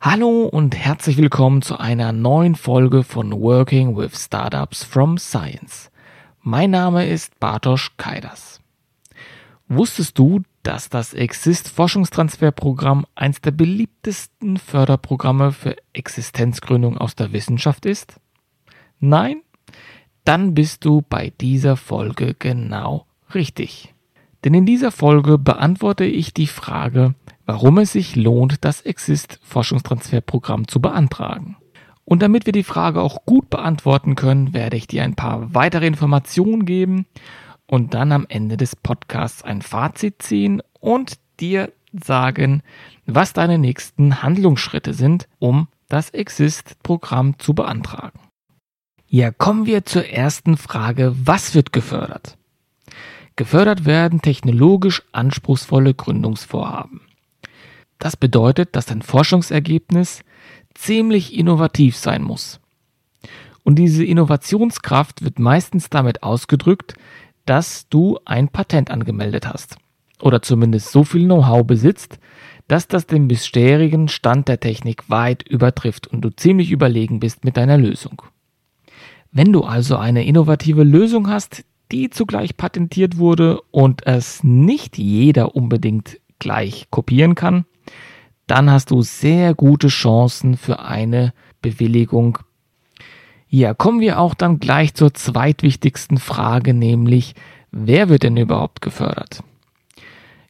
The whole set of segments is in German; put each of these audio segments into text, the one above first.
Hallo und herzlich willkommen zu einer neuen Folge von Working with Startups from Science. Mein Name ist Bartosz Kaidas. Wusstest du, dass das Exist Forschungstransferprogramm eines der beliebtesten Förderprogramme für Existenzgründung aus der Wissenschaft ist? Nein? Dann bist du bei dieser Folge genau richtig. Denn in dieser Folge beantworte ich die Frage, warum es sich lohnt, das Exist-Forschungstransferprogramm zu beantragen. Und damit wir die Frage auch gut beantworten können, werde ich dir ein paar weitere Informationen geben und dann am Ende des Podcasts ein Fazit ziehen und dir sagen, was deine nächsten Handlungsschritte sind, um das Exist-Programm zu beantragen. Ja, kommen wir zur ersten Frage, was wird gefördert? Gefördert werden technologisch anspruchsvolle Gründungsvorhaben. Das bedeutet, dass dein Forschungsergebnis ziemlich innovativ sein muss. Und diese Innovationskraft wird meistens damit ausgedrückt, dass du ein Patent angemeldet hast. Oder zumindest so viel Know-how besitzt, dass das den bisherigen Stand der Technik weit übertrifft und du ziemlich überlegen bist mit deiner Lösung. Wenn du also eine innovative Lösung hast, die zugleich patentiert wurde und es nicht jeder unbedingt gleich kopieren kann, dann hast du sehr gute Chancen für eine Bewilligung. Ja, kommen wir auch dann gleich zur zweitwichtigsten Frage, nämlich wer wird denn überhaupt gefördert?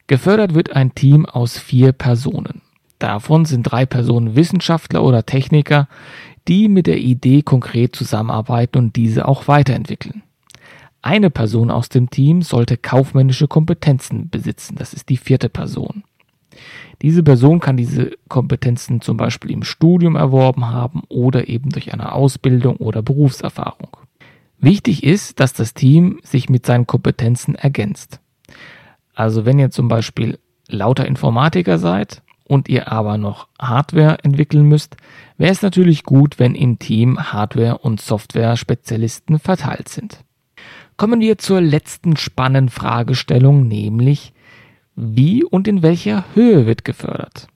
Gefördert wird ein Team aus vier Personen. Davon sind drei Personen Wissenschaftler oder Techniker, die mit der Idee konkret zusammenarbeiten und diese auch weiterentwickeln. Eine Person aus dem Team sollte kaufmännische Kompetenzen besitzen, das ist die vierte Person. Diese Person kann diese Kompetenzen zum Beispiel im Studium erworben haben oder eben durch eine Ausbildung oder Berufserfahrung. Wichtig ist, dass das Team sich mit seinen Kompetenzen ergänzt. Also wenn ihr zum Beispiel lauter Informatiker seid und ihr aber noch Hardware entwickeln müsst, wäre es natürlich gut, wenn im Team Hardware- und Software-Spezialisten verteilt sind. Kommen wir zur letzten spannenden Fragestellung, nämlich wie und in welcher Höhe wird gefördert?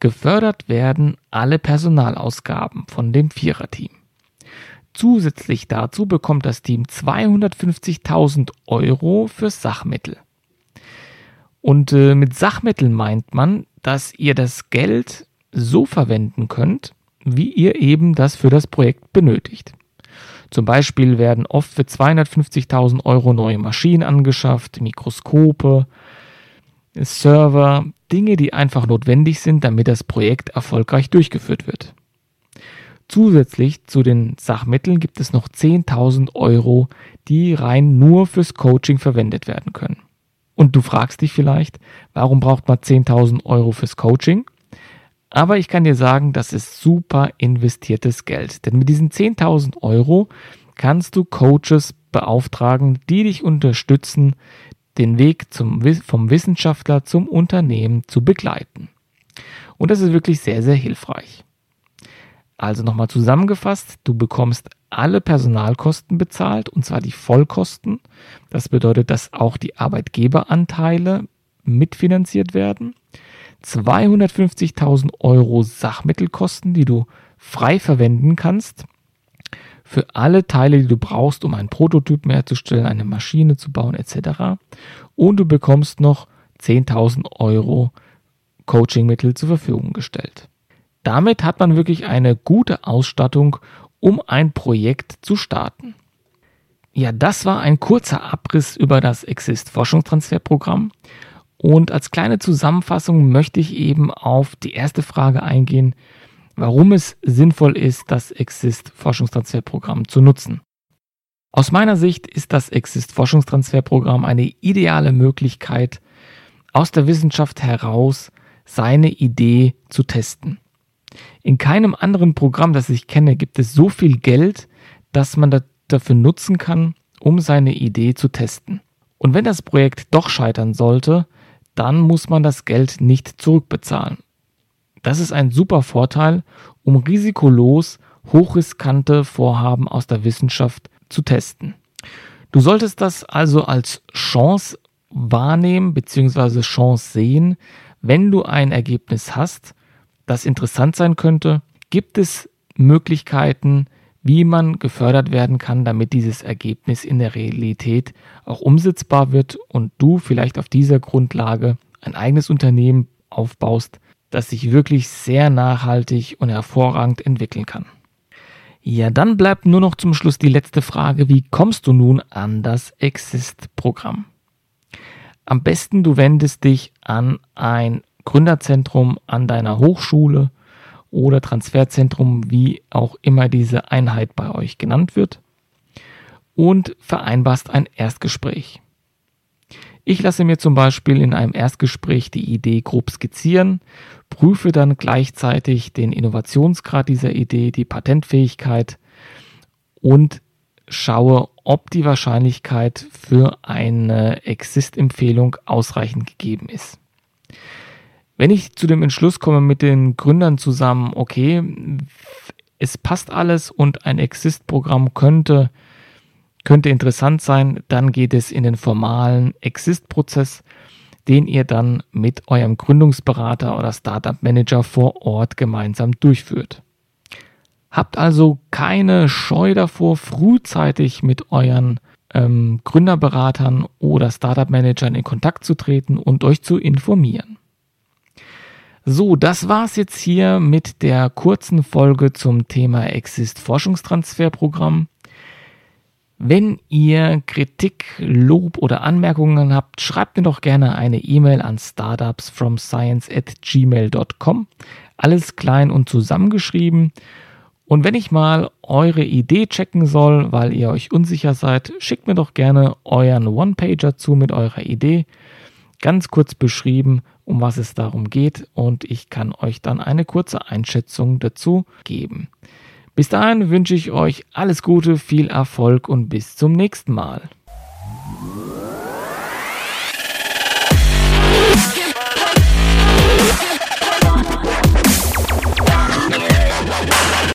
Gefördert werden alle Personalausgaben von dem Viererteam. Zusätzlich dazu bekommt das Team 250.000 Euro für Sachmittel. Und äh, mit Sachmitteln meint man, dass ihr das Geld so verwenden könnt, wie ihr eben das für das Projekt benötigt. Zum Beispiel werden oft für 250.000 Euro neue Maschinen angeschafft, Mikroskope, Server, Dinge, die einfach notwendig sind, damit das Projekt erfolgreich durchgeführt wird. Zusätzlich zu den Sachmitteln gibt es noch 10.000 Euro, die rein nur fürs Coaching verwendet werden können. Und du fragst dich vielleicht, warum braucht man 10.000 Euro fürs Coaching? Aber ich kann dir sagen, das ist super investiertes Geld. Denn mit diesen 10.000 Euro kannst du Coaches beauftragen, die dich unterstützen, den Weg zum, vom Wissenschaftler zum Unternehmen zu begleiten. Und das ist wirklich sehr, sehr hilfreich. Also nochmal zusammengefasst, du bekommst alle Personalkosten bezahlt, und zwar die Vollkosten. Das bedeutet, dass auch die Arbeitgeberanteile mitfinanziert werden. 250.000 Euro Sachmittelkosten, die du frei verwenden kannst für alle Teile, die du brauchst, um einen Prototypen herzustellen, eine Maschine zu bauen etc. Und du bekommst noch 10.000 Euro Coachingmittel zur Verfügung gestellt. Damit hat man wirklich eine gute Ausstattung, um ein Projekt zu starten. Ja, das war ein kurzer Abriss über das Exist Forschungstransferprogramm und als kleine Zusammenfassung möchte ich eben auf die erste Frage eingehen, warum es sinnvoll ist, das Exist Forschungstransferprogramm zu nutzen. Aus meiner Sicht ist das Exist Forschungstransferprogramm eine ideale Möglichkeit, aus der Wissenschaft heraus seine Idee zu testen. In keinem anderen Programm, das ich kenne, gibt es so viel Geld, das man dafür nutzen kann, um seine Idee zu testen. Und wenn das Projekt doch scheitern sollte, dann muss man das Geld nicht zurückbezahlen. Das ist ein super Vorteil, um risikolos hochriskante Vorhaben aus der Wissenschaft zu testen. Du solltest das also als Chance wahrnehmen bzw. Chance sehen, wenn du ein Ergebnis hast, das interessant sein könnte, gibt es Möglichkeiten, wie man gefördert werden kann, damit dieses Ergebnis in der Realität auch umsetzbar wird und du vielleicht auf dieser Grundlage ein eigenes Unternehmen aufbaust, das sich wirklich sehr nachhaltig und hervorragend entwickeln kann. Ja, dann bleibt nur noch zum Schluss die letzte Frage, wie kommst du nun an das Exist-Programm? Am besten du wendest dich an ein Gründerzentrum an deiner Hochschule oder Transferzentrum, wie auch immer diese Einheit bei euch genannt wird, und vereinbarst ein Erstgespräch. Ich lasse mir zum Beispiel in einem Erstgespräch die Idee grob skizzieren, prüfe dann gleichzeitig den Innovationsgrad dieser Idee, die Patentfähigkeit und schaue, ob die Wahrscheinlichkeit für eine Exist-Empfehlung ausreichend gegeben ist. Wenn ich zu dem Entschluss komme mit den Gründern zusammen, okay, es passt alles und ein Exist-Programm könnte, könnte interessant sein, dann geht es in den formalen Exist-Prozess, den ihr dann mit eurem Gründungsberater oder Startup Manager vor Ort gemeinsam durchführt. Habt also keine Scheu davor, frühzeitig mit euren ähm, Gründerberatern oder Startup Managern in Kontakt zu treten und euch zu informieren. So, das war's jetzt hier mit der kurzen Folge zum Thema Exist Forschungstransferprogramm. Wenn ihr Kritik, Lob oder Anmerkungen habt, schreibt mir doch gerne eine E-Mail an startupsfromscience at gmail.com. Alles klein und zusammengeschrieben. Und wenn ich mal eure Idee checken soll, weil ihr euch unsicher seid, schickt mir doch gerne euren One-Pager zu mit eurer Idee. Ganz kurz beschrieben, um was es darum geht und ich kann euch dann eine kurze Einschätzung dazu geben. Bis dahin wünsche ich euch alles Gute, viel Erfolg und bis zum nächsten Mal.